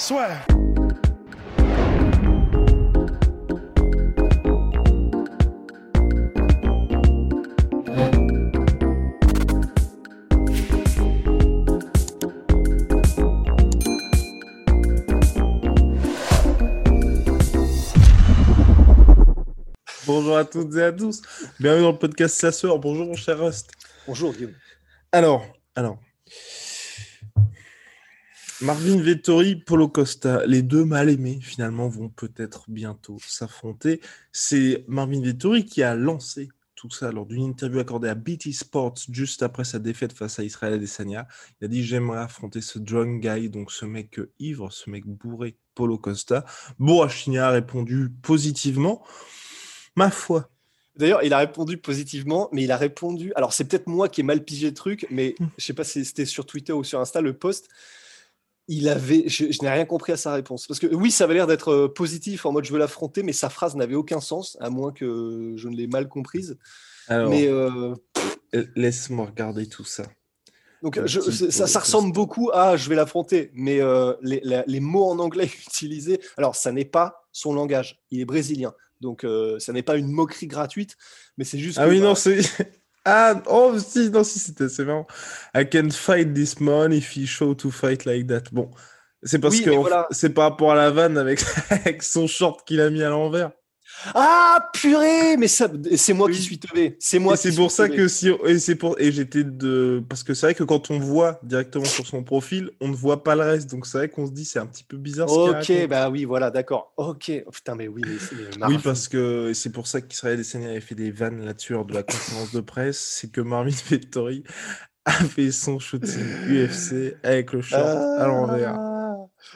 Soit. Bonjour à toutes et à tous. Bienvenue dans le podcast Sasseur. Bonjour mon cher Rust. Bonjour Guillaume. Alors, alors. Marvin Vettori, Polo Costa, les deux mal aimés finalement vont peut-être bientôt s'affronter. C'est Marvin Vettori qui a lancé tout ça lors d'une interview accordée à BT Sports juste après sa défaite face à Israël Adesanya. Il a dit j'aimerais affronter ce drunk guy, donc ce mec ivre, ce mec bourré, Polo Costa. Boachina a répondu positivement. Ma foi, D'ailleurs, il a répondu positivement, mais il a répondu. Alors, c'est peut-être moi qui ai mal pigé le truc, mais Hmm. je sais pas si c'était sur Twitter ou sur Insta, le post. Il avait. Je, je n'ai rien compris à sa réponse. Parce que oui, ça avait l'air d'être euh, positif en mode je veux l'affronter, mais sa phrase n'avait aucun sens, à moins que je ne l'ai mal comprise. alors Mais euh, laisse-moi regarder tout ça. donc, je- ça, ressemble beaucoup à je vais l'affronter, mais euh, les, la- les mots en anglais utilisés. Alors, ça n'est pas son langage. Il est brésilien. Donc, euh, ça n'est pas une moquerie gratuite, mais c'est juste. Ah que, oui, bah, non, c'est. Ah, oh, si, non, si, c'était, c'est marrant. I can fight this man if he show to fight like that. Bon, c'est parce Oui, que voilà. c'est par rapport à la vanne avec, avec son short qu'il a mis à l'envers. Ah purée, mais ça, c'est moi qui suis teubé. C'est moi. C'est pour ça teubé. que si, et c'est pour, et j'étais de, parce que c'est vrai que quand on voit directement sur son profil, on ne voit pas le reste. Donc c'est vrai qu'on se dit, c'est un petit peu bizarre Ok, bah oui, voilà, d'accord. Ok, Oh, putain, mais oui, mais Oui, parce que c'est pour ça qu'Israël Adesanya avait fait des vannes là-dessus lors de la conférence de presse. C'est que Marvin Vettori a fait son shooting UFC avec le short à l'envers.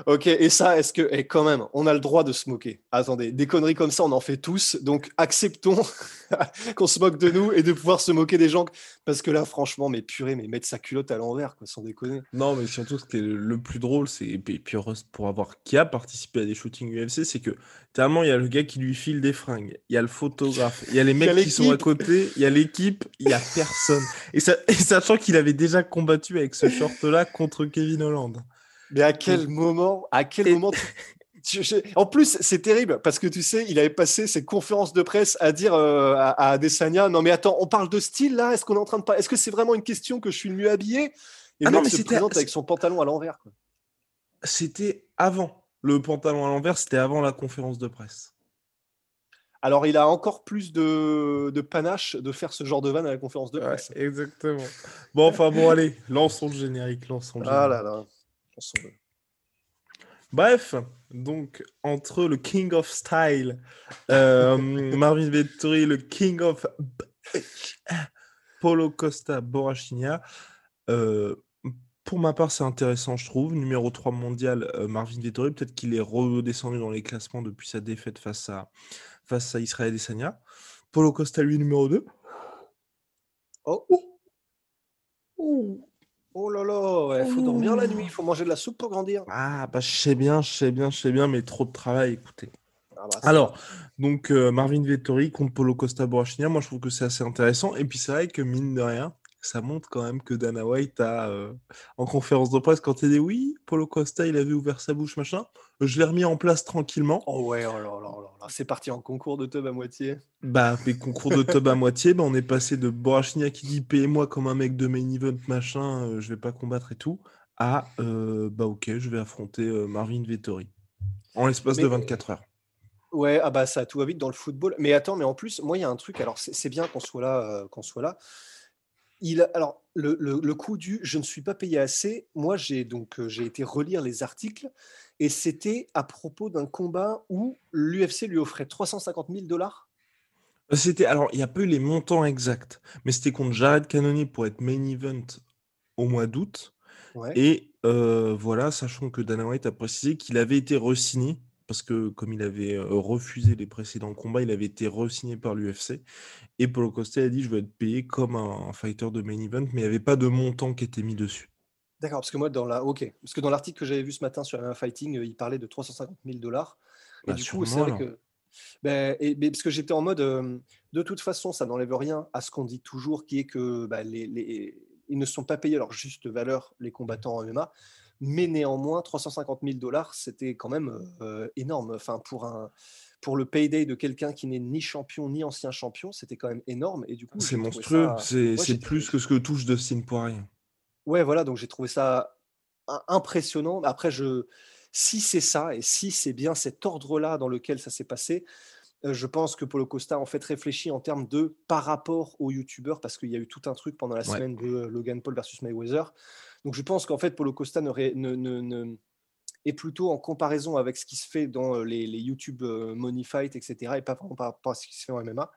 Ok, et ça, est-ce que, et quand même, on a le droit de se moquer. Attendez, des conneries comme ça, on en fait tous. Donc acceptons qu'on se moque de nous et de pouvoir se moquer des gens. Parce que là, franchement, mais purée, mais mettre sa culotte à l'envers, quoi, sans déconner. Non, mais surtout, ce qui est le plus drôle, c'est, et puis pour avoir, qui a participé à des shootings UFC, c'est que, tellement, il y a le gars qui lui file des fringues, il y a le photographe, il y a les a mecs qui sont à côté, il y a l'équipe, il y a personne. Et, ça, et sachant qu'il avait déjà combattu avec ce short-là contre Kevin Holland. Mais à quel moment, à quel moment tu- En plus, c'est terrible parce que tu sais, il avait passé ses conférences de presse à dire euh, à, à Adesanya Non, mais attends, on parle de style là Est-ce qu'on est en train de pas Est-ce que c'est vraiment une question que je suis le mieux habillé? Et Ah non, mais se présente avec son pantalon à l'envers. C'était avant. Le pantalon à l'envers, c'était avant la conférence de presse. Alors, il a encore plus de, de panache de faire ce genre de vanne à la conférence de Ouais, presse. exactement. Bon, enfin bon, allez, lançons le générique, lançons le Ah générique. là là. Bref, donc entre le King of Style, euh, Marvin Vettori, le King of Polo Costa Borrachina, euh, pour ma part, c'est intéressant, je trouve. Numéro 3 mondial, euh, Marvin Vettori, peut-être qu'il est redescendu dans les classements depuis sa défaite face à, face à Israël. Polo Costa, lui, numéro 2. Oh. Oh là là, il faut dormir la nuit, il faut manger de la soupe pour grandir. Ah, bah, je sais bien, je sais bien, je sais bien, mais trop de travail, écoutez. Ah bah, Alors, donc euh, Marvin Vettori contre Polo Costa Borrachina, moi je trouve que c'est assez intéressant. Et puis c'est vrai que mine de rien, ça montre quand même que Dana White a, euh, en conférence de presse, quand il dit oui, Polo Costa il avait ouvert sa bouche, machin, je l'ai remis en place tranquillement. Oh ouais, oh là là c'est parti en concours de tub à moitié. Bah, mes concours de tub à moitié, bah, on est passé de Borrachina qui dit payez-moi comme un mec de main event, machin, euh, je vais pas combattre et tout, à euh, bah ok, je vais affronter euh, Marvin Vettori. En l'espace de Mais- 24 heures. Ouais, ah bah ça tout va vite dans le football. Mais attends, mais en plus, moi il y a un truc. Alors c'est c'est bien qu'on soit là, euh, qu'on soit là. Il, a- alors le, le- le coup du je ne suis pas payé assez. Moi j'ai donc euh, j'ai été relire les articles et c'était à propos d'un combat où l'UFC lui offrait 350 000 dollars. C'était alors il n'y a pas eu les montants exacts, mais c'était contre Jared Cannonier pour être main event au mois d'août. Et voilà, sachant que Dana White a précisé qu'il avait été re-signé parce que comme il avait refusé les précédents combats, il avait été re-signé par l'UFC. Et Paulo Costa a dit je veux être payé comme un, fighter de main event, mais il n'y avait pas de montant qui était mis dessus. D'accord, parce que moi dans la ok, parce que dans l'article que j'avais vu ce matin sur MMA Fighting, il parlait de 350 000 dollars. Et bah, du coup, c'est vrai que ben, et, parce que j'étais en mode de toute façon, ça n'enlève rien à ce qu'on dit toujours, qui est que bah, les, les, ils ne sont pas payés leur juste valeur les combattants en MMA mais néanmoins 350 000 dollars, c'était quand même euh, énorme. Enfin, pour un pour le payday de quelqu'un qui n'est ni champion ni ancien champion, c'était quand même énorme. Et du coup, c'est monstrueux. C'est plus que ce que touche Dustin Poirier. Ouais, voilà. Donc j'ai trouvé ça impressionnant. Après, je si c'est ça et si c'est bien cet ordre-là dans lequel ça s'est passé, euh, je pense que Polo Costa en fait réfléchit en termes de par rapport aux youtubeurs parce qu'il y a eu tout un truc pendant la semaine de Logan Paul versus Mayweather donc je pense qu'en fait, Polo Costa ne, est plutôt en comparaison avec ce qui se fait dans euh, les, YouTube euh, Money Fight, etc., et pas vraiment par rapport à ce qui se fait en MMA.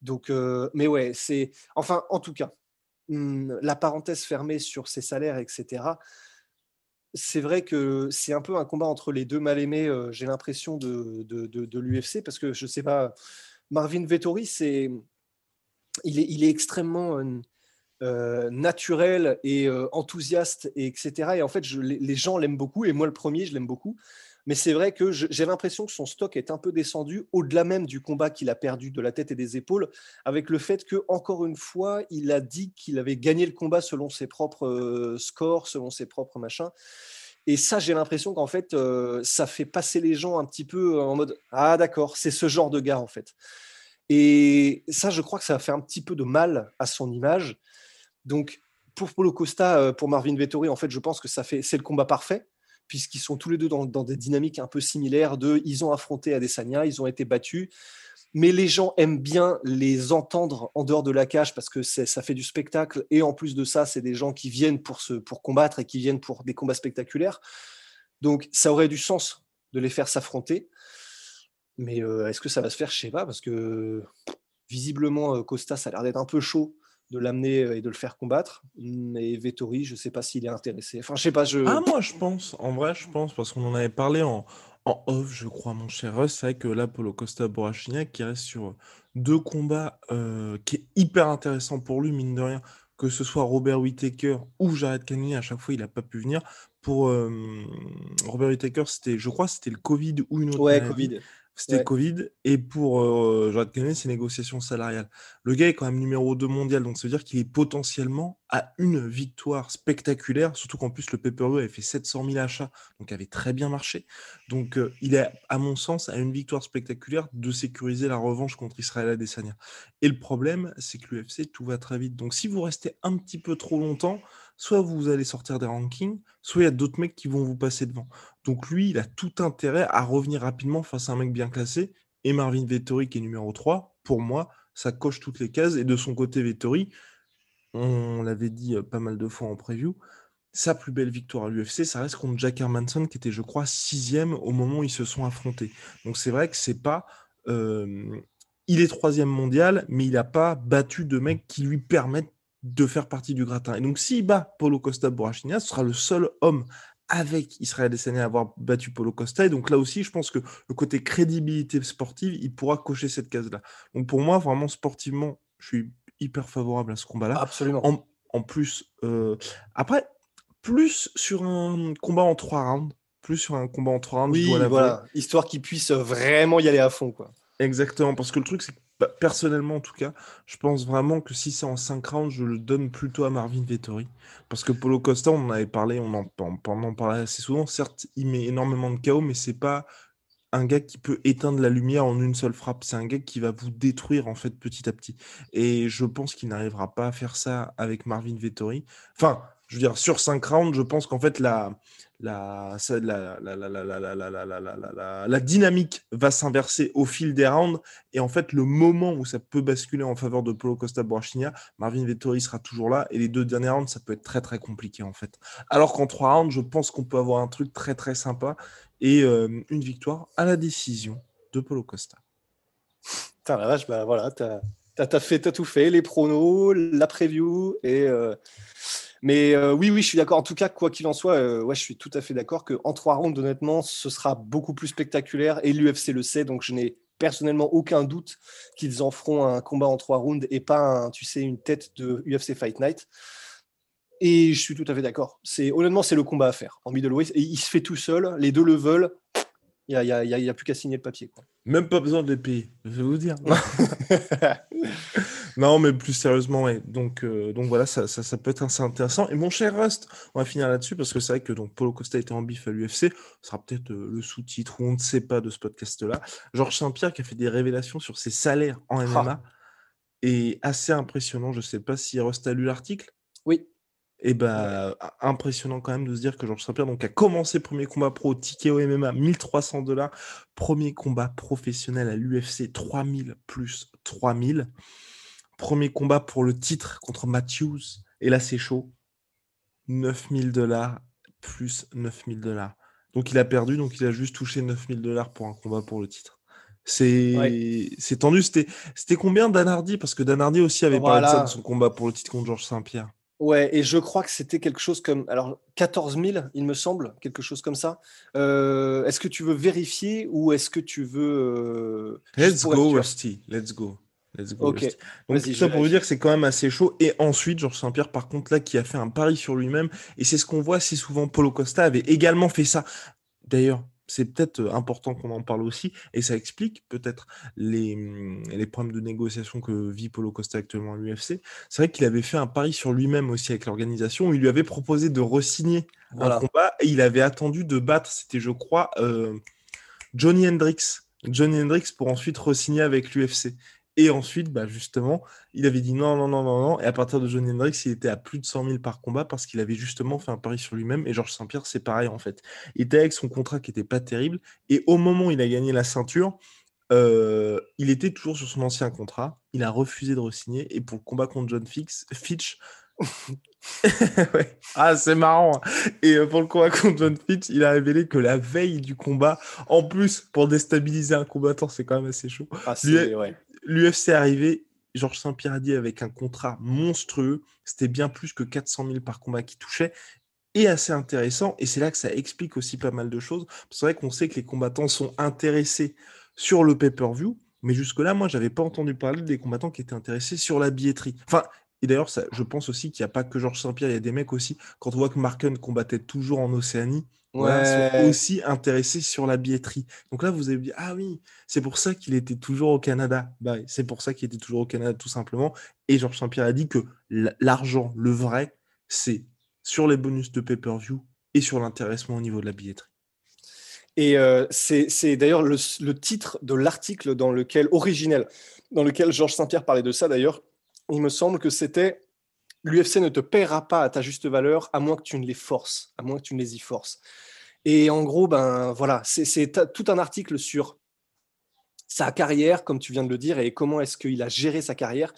Donc, euh, mais ouais, c'est. Enfin, en tout cas, hmm, la parenthèse fermée sur ses salaires, etc. C'est vrai que c'est un peu un combat entre les deux mal aimés, j'ai l'impression, de, de, l'UFC, parce que je sais pas, Marvin Vettori, c'est. Il est, il est extrêmement naturel et euh, enthousiaste, et etc. Et en fait, les, gens l'aiment beaucoup, et moi le premier, je l'aime beaucoup. Mais c'est vrai que j'ai l'impression que son stock est un peu descendu, au-delà même du combat qu'il a perdu de la tête et des épaules, avec le fait que, encore une fois, il a dit qu'il avait gagné le combat selon ses propres euh, scores, selon ses propres machins. Et ça, j'ai l'impression qu'en fait, ça fait passer les gens un petit peu en mode Ah, d'accord, c'est ce genre de gars, en fait. Et ça, je crois que ça a fait un petit peu de mal à son image. Donc, pour Polo Costa, euh, pour Marvin Vettori, en fait, je pense que ça fait, c'est le combat parfait, puisqu'ils sont tous les deux dans, des dynamiques un peu similaires. De, ils ont affronté Adesanya, ils ont été battus, mais les gens aiment bien les entendre en dehors de la cage parce que ça fait du spectacle. Et en plus de ça, c'est des gens qui viennent pour, se, pour combattre et qui viennent pour des combats spectaculaires. Donc, ça aurait du sens de les faire s'affronter. Mais euh, est-ce que ça va se faire? Je sais pas, parce que visiblement, euh, Costa, ça a l'air d'être un peu chaud de l'amener et de le faire combattre. Mais Vettori, je ne sais pas s'il est intéressé. Enfin, je sais pas. Je... Ah, moi, je pense. En vrai, je pense, parce qu'on en avait parlé en, en off, je crois, mon cher Russ. C'est vrai que là, Polo Costa Borachignac, qui reste sur deux combats euh, qui est hyper intéressant pour lui, mine de rien. Que ce soit Robert Whittaker ou Jared Cannonier, à chaque fois, il n'a pas pu venir. Pour euh, Robert Whittaker, c'était, je crois, c'était le Covid ou une autre. Ouais, Covid. C'était Covid. Et pour euh, Jared Cannonier, c'est négociation salariale. Le gars est quand même numéro 2 mondial, donc ça veut dire qu'il est potentiellement à une victoire spectaculaire, surtout qu'en plus le pay-per-view avait fait 700 000 achats, donc avait très bien marché. Donc euh, il est, à mon sens, à une victoire spectaculaire de sécuriser la revanche contre Israël Adesanya. Et le problème, c'est que l'UFC, tout va très vite. Donc si vous restez un petit peu trop longtemps, soit vous allez sortir des rankings, soit il y a d'autres mecs qui vont vous passer devant. Donc lui, il a tout intérêt à revenir rapidement face à un mec bien classé. Et Marvin Vettori, qui est numéro 3, pour moi, ça coche toutes les cases. Et de son côté, Vettori, on l'avait dit euh, pas mal de fois en preview, sa plus belle victoire à l'UFC, ça reste contre Jack Hermanson, qui était, je crois, sixième au moment où ils se sont affrontés. Donc c'est vrai que c'est pas... Euh, il est troisième mondial, mais il n'a pas battu de mecs qui lui permettent de faire partie du gratin. Et donc, s'il bat Polo Costa Borrachina, ce sera le seul homme avec Israël Adesanya à avoir battu Polo Costa. Et donc là aussi, je pense que le côté crédibilité sportive, il pourra cocher cette case-là. Donc pour moi, vraiment sportivement, je suis hyper favorable à ce combat-là. Absolument. En, plus, euh, après, plus sur un combat en trois rounds, plus sur un combat en trois rounds. Oui, voilà, histoire qu'il puisse vraiment y aller à fond, quoi. Exactement, parce que le truc, c'est que personnellement, en tout cas, je pense vraiment que si c'est en 5 rounds, je le donne plutôt à Marvin Vettori. Parce que Polo Costa, on en avait parlé, on en, parlait assez souvent. Certes, il met énormément de chaos, mais c'est pas un gars qui peut éteindre la lumière en une seule frappe. C'est un gars qui va vous détruire en fait petit à petit. Et je pense qu'il n'arrivera pas à faire ça avec Marvin Vettori. Enfin, je veux dire, sur 5 rounds, je pense qu'en fait, la, la, la, dynamique va s'inverser au fil des rounds. Et en fait, le moment où ça peut basculer en faveur de Polo Costa Borrachina, Marvin Vettori sera toujours là. Et les deux derniers rounds, ça peut être très très compliqué en fait. Alors qu'en trois rounds, je pense qu'on peut avoir un truc très très sympa et une victoire à la décision de Polo Costa. La vache, bah voilà, t'as as tout fait, les pronos, la preview et. Mais euh, oui, oui, je suis d'accord. En tout cas, quoi qu'il en soit, euh, ouais, je suis tout à fait d'accord qu'en trois rounds, honnêtement, ce sera beaucoup plus spectaculaire et l'UFC le sait. Donc, je n'ai personnellement aucun doute qu'ils en feront un combat en trois rounds et pas, tu sais, une tête de UFC Fight Night. Et je suis tout à fait d'accord. C'est honnêtement, c'est le combat à faire en middleweight. Et il se fait tout seul. Les deux le veulent. Il n'y a, a, plus qu'à signer le papier. Quoi. Même pas besoin de les payer, je vais vous dire. non, mais plus sérieusement, ouais. Donc, euh, donc voilà, ça, ça, peut être assez intéressant. Et mon cher Rust, on va finir là-dessus parce que c'est vrai que donc, Paulo Costa était en bif à l'UFC. Ce sera peut-être euh, le sous-titre ou on ne sait pas de ce podcast-là. Georges Saint-Pierre qui a fait des révélations sur ses salaires en MMA. Et assez impressionnant. Je ne sais pas si Rust a lu l'article. Oui. Et bah, impressionnant quand même de se dire que Georges Saint-Pierre donc, a commencé premier combat pro, ticket au MMA, 1300 dollars. Premier combat professionnel à l'UFC, 3000 plus 3000. Premier combat pour le titre contre Matthews. Et là, c'est chaud. 9000 dollars plus 9000 dollars. Donc il a perdu, donc il a juste touché 9000 dollars pour un combat pour le titre. C'est c'est tendu. C'était combien Danardi Parce que Danardi aussi avait parlé de ça de son combat pour le titre contre Georges Saint-Pierre. Ouais, et je crois que c'était quelque chose comme alors 14 000, il me semble, quelque chose comme ça. Euh, est-ce que tu veux vérifier ou est-ce que tu veux euh, Let's go, Rusty. Let's go. Let's go. Ok. Donc ça pour vous dire que c'est quand même assez chaud. Et ensuite, Georges Saint-Pierre, par contre, là, qui a fait un pari sur lui-même, et c'est ce qu'on voit assez souvent. Paulo Costa avait également fait ça. D'ailleurs, c'est peut-être important qu'on en parle aussi, et ça explique peut-être les, les, problèmes de négociation que vit Polo Costa actuellement à l'UFC. C'est vrai qu'il avait fait un pari sur lui-même aussi avec l'organisation, où il lui avait proposé de re-signer un combat, et il avait attendu de battre, c'était je crois, Johnny Hendricks. Johnny Hendricks pour ensuite re-signer avec l'UFC. Et ensuite, bah justement, il avait dit non, non, non, non, non. Et à partir de Johnny Hendricks, il était à plus de 100 000 par combat parce qu'il avait justement fait un pari sur lui-même. Et Georges Saint-Pierre, c'est pareil en fait. Il était avec son contrat qui n'était pas terrible. Et au moment où il a gagné la ceinture, euh, il était toujours sur son ancien contrat. Il a refusé de re-signer. Et pour le combat contre John Fix, Fitch. Ah, c'est marrant. Et euh, pour le combat contre John Fitch, il a révélé que la veille du combat, en plus, pour déstabiliser un combattant, c'est quand même assez chaud. Ah, ouais l'UFC est arrivé, Georges Saint-Pierre a dit avec un contrat monstrueux, c'était bien plus que 400 000 par combat qui touchait, et assez intéressant, et c'est là que ça explique aussi pas mal de choses. C'est vrai qu'on sait que les combattants sont intéressés sur le pay-per-view, mais jusque-là, moi, j'avais pas entendu parler des combattants qui étaient intéressés sur la billetterie. Enfin, et d'ailleurs, je pense aussi qu'il n'y a pas que Georges Saint-Pierre, il y a des mecs aussi, quand on voit que Marken combattait toujours en Océanie, ouais. sont aussi intéressés sur la billetterie. Donc là, vous avez dit, ah oui, c'est pour ça qu'il était toujours au Canada. Bah, c'est pour ça qu'il était toujours au Canada, tout simplement. Et Georges Saint-Pierre a dit que l'argent, le vrai, c'est sur les bonus de pay-per-view et sur l'intéressement au niveau de la billetterie. Et euh, c'est d'ailleurs le, le, titre de l'article dans lequel, originel, dans lequel Georges Saint-Pierre parlait de ça d'ailleurs. Il me semble que c'était l'UFC ne te paiera pas à ta juste valeur à moins que tu ne les forces, à moins que tu ne les y forces. Et en gros, ben voilà, c'est tout un article sur sa carrière, comme tu viens de le dire, et comment est-ce qu'il a géré sa carrière.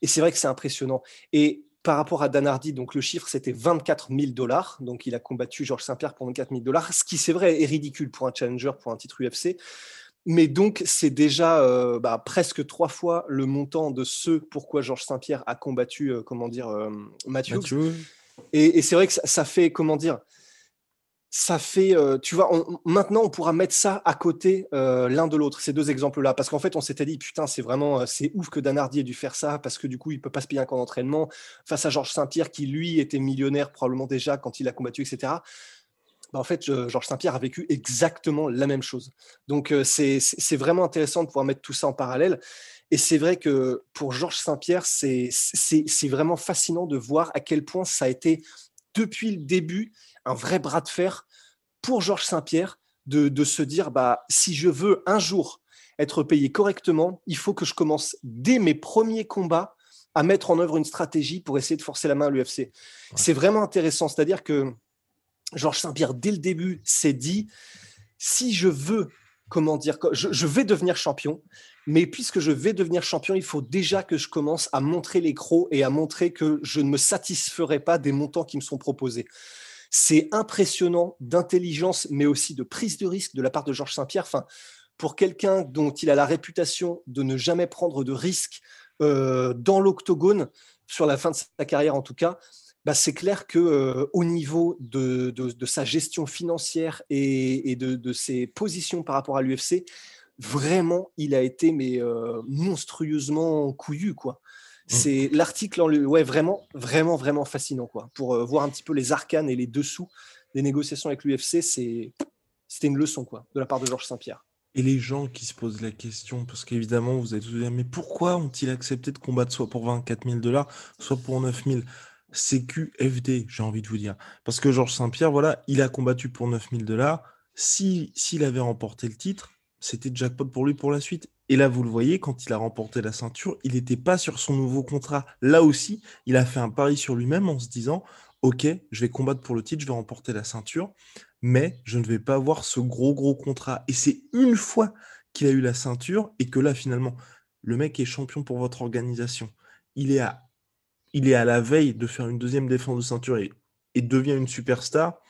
Et c'est vrai que c'est impressionnant. Et par rapport à Dan Hardy, donc le chiffre c'était 24 000 dollars. Donc il a combattu Georges Saint-Pierre pour 24 000 dollars, ce qui c'est vrai est ridicule pour un challenger, pour un titre UFC. Mais donc, c'est déjà euh, bah, presque trois fois le montant de ce pourquoi Georges Saint-Pierre a combattu, euh, comment dire, euh, Mathieu. Et, c'est vrai que ça, fait, comment dire, ça fait, tu vois, maintenant on pourra mettre ça à côté l'un de l'autre, ces deux exemples-là, parce qu'en fait on s'était dit, putain, c'est vraiment, c'est ouf que Dan Hardy ait dû faire ça, parce que du coup il peut pas se payer un camp d'entraînement face à Georges Saint-Pierre qui lui était millionnaire probablement déjà quand il a combattu, etc. Bah, en fait, Georges Saint-Pierre a vécu exactement la même chose. Donc, euh, c'est vraiment intéressant de pouvoir mettre tout ça en parallèle. Et c'est vrai que pour Georges Saint-Pierre, c'est vraiment fascinant de voir à quel point ça a été, depuis le début, un vrai bras de fer pour Georges Saint-Pierre de, de, se dire, bah, si je veux un jour être payé correctement, il faut que je commence dès mes premiers combats à mettre en œuvre une stratégie pour essayer de forcer la main à l'UFC. C'est vraiment intéressant. C'est-à-dire que Georges Saint-Pierre, dès le début, s'est dit si je veux, comment dire, je, vais devenir champion, mais puisque je vais devenir champion, il faut déjà que je commence à montrer les et à montrer que je ne me satisferai pas des montants qui me sont proposés. C'est impressionnant d'intelligence, mais aussi de prise de risque de la part de Georges Saint-Pierre. Enfin, pour quelqu'un dont il a la réputation de ne jamais prendre de risques euh, dans l'octogone, sur la fin de sa carrière en tout cas, bah, c'est clair que euh, au niveau de, de, sa gestion financière et, et de, de, ses positions par rapport à l'UFC, vraiment, il a été mais euh, monstrueusement couillu quoi. Mmh. C'est l'article, ouais, vraiment, vraiment, vraiment fascinant quoi. Pour euh, voir un petit peu les arcanes et les dessous des négociations avec l'UFC, c'est c'était une leçon quoi de la part de Georges Saint-Pierre. Et les gens qui se posent la question, parce qu'évidemment, vous allez tous dire, mais pourquoi ont-ils accepté de combattre soit pour 24 000 dollars, soit pour 9 000 CQFD, j'ai envie de vous dire. Parce que Georges Saint-Pierre, voilà, il a combattu pour 9 000 dollars. S'il avait remporté le titre, c'était jackpot pour lui pour la suite. Et là, vous le voyez, quand il a remporté la ceinture, il n'était pas sur son nouveau contrat. Là aussi, il a fait un pari sur lui-même en se disant, OK, je vais combattre pour le titre, je vais remporter la ceinture mais je ne vais pas avoir ce gros gros contrat. Et c'est une fois qu'il a eu la ceinture et que là finalement, le mec est champion pour votre organisation. Il est à, il est à la veille de faire une deuxième défense de ceinture et, devient une superstar.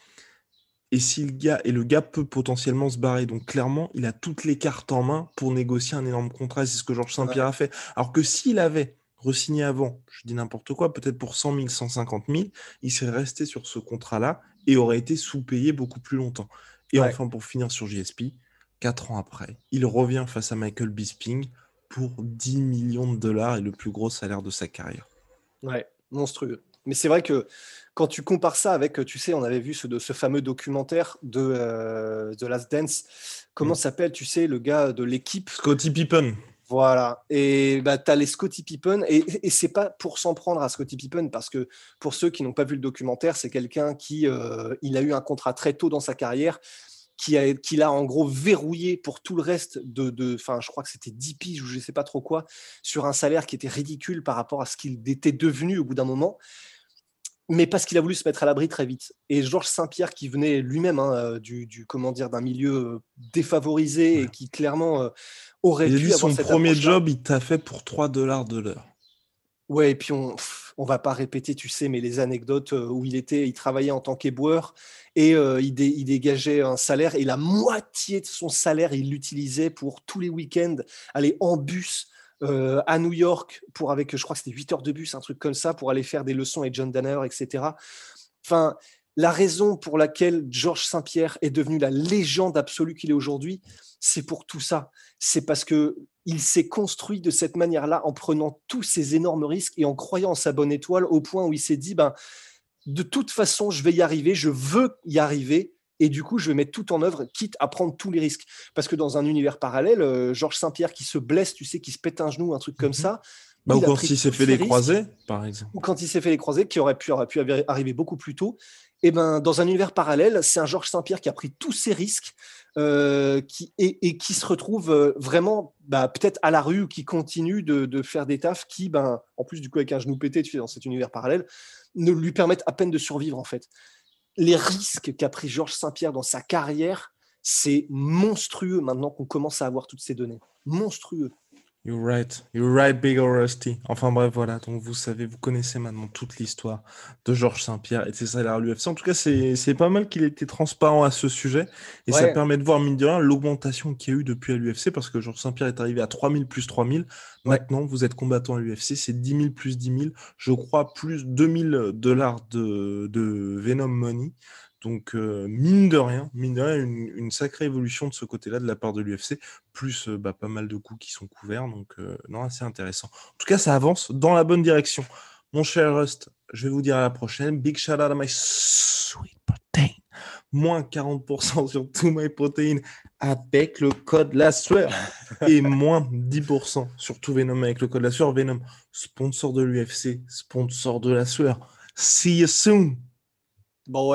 Et si le gars et le gars peut potentiellement se barrer, donc clairement, il a toutes les cartes en main pour négocier un énorme contrat. C'est ce que Georges Saint-Pierre a fait. Alors que s'il avait re-signé avant, je dis n'importe quoi, peut-être pour 100 000, 150 000, il serait resté sur ce contrat-là et aurait été sous-payé beaucoup plus longtemps. Et enfin, pour finir sur JSP, 4 ans après, il revient face à Michael Bisping pour 10 millions de dollars et le plus gros salaire de sa carrière. Ouais, monstrueux. Mais c'est vrai que quand tu compares ça avec, tu sais, on avait vu ce, ce fameux documentaire de euh, The Last Dance. Comment mm. s'appelle, tu sais, le gars de l'équipe? Scotty Pippen. Voilà. Et bah, tu as les Scotty Pippen. Et, et c'est pas pour s'en prendre à Scotty Pippen, parce que pour ceux qui n'ont pas vu le documentaire, c'est quelqu'un qui euh, il a eu un contrat très tôt dans sa carrière, qui a, qui l'a en gros verrouillé pour tout le reste de. Enfin, je crois que c'était 10 piges ou je sais pas trop quoi, sur un salaire qui était ridicule par rapport à ce qu'il était devenu au bout d'un moment mais parce qu'il a voulu se mettre à l'abri très vite. Et Georges Saint-Pierre, qui venait lui-même hein, euh, du, du, comment dire, d'un milieu euh, défavorisé et qui clairement aurait dû son premier job, il t'a fait pour 3 dollars de l'heure. Ouais, et puis on on va pas répéter, tu sais, mais les anecdotes euh, où il était, il travaillait en tant qu'éboueur et euh, il, dégageait un salaire et la moitié de son salaire, il l'utilisait pour tous les week-ends aller en bus euh, à New York pour avec, je crois que c'était 8 heures de bus, un truc comme ça, pour aller faire des leçons avec John Danner, etc. Enfin, la raison pour laquelle Georges Saint-Pierre est devenu la légende absolue qu'il est aujourd'hui, c'est pour tout ça. C'est parce que il s'est construit de cette manière-là en prenant tous ces énormes risques et en croyant en sa bonne étoile au point où il s'est dit ben de toute façon, je vais y arriver, je veux y arriver et du coup, je vais mettre tout en œuvre, quitte à prendre tous les risques. Parce que dans un univers parallèle, euh, Georges Saint-Pierre qui se blesse, tu sais, qui se pète un genou, un truc comme mhm. ça. Bah, ou quand il s'est fait les croisés, par exemple. Ou quand il s'est fait les croisés, qui aurait pu, aurait pu arriver beaucoup plus tôt. Et ben, dans un univers parallèle, c'est un Georges Saint-Pierre qui a pris tous ces risques euh, et, qui se retrouve euh, vraiment bah, peut-être à la rue ou qui continue de, faire des tafs qui, ben, en plus du coup avec un genou pété, dans cet univers parallèle, ne lui permettent à peine de survivre en fait. Les risques qu'a pris Georges Saint-Pierre dans sa carrière, c'est monstrueux maintenant qu'on commence à avoir toutes ces données. Monstrueux. You're right, you're right, big or rusty. Enfin bref, voilà. Donc vous savez, vous connaissez maintenant toute l'histoire de Georges Saint-Pierre et de ses salaires à l'UFC. En tout cas, c'est pas mal qu'il ait été transparent à ce sujet et ça permet de voir, mine de rien, l'augmentation qu'il y a eu depuis à l'UFC parce que Georges Saint-Pierre est arrivé à 3000 plus 3000. Maintenant, vous êtes combattant à l'UFC, c'est 10 000 plus 10 000. Je crois plus 2000 dollars de, de Venom Money. Donc, euh, mine de rien, mine de rien une, sacrée évolution de ce côté-là de la part de l'UFC, plus euh, bah, pas mal de coups qui sont couverts. Donc, euh, non, assez intéressant. En tout cas, ça avance dans la bonne direction. Mon cher Rust, je vais vous dire à la prochaine. Big shout out à my sweet protein. Moins 40% sur tout my protein avec le code la sueur. Et moins 10% sur tout Venom avec le code la sueur. Venom, sponsor de l'UFC, sponsor de la sueur. See you soon. Bon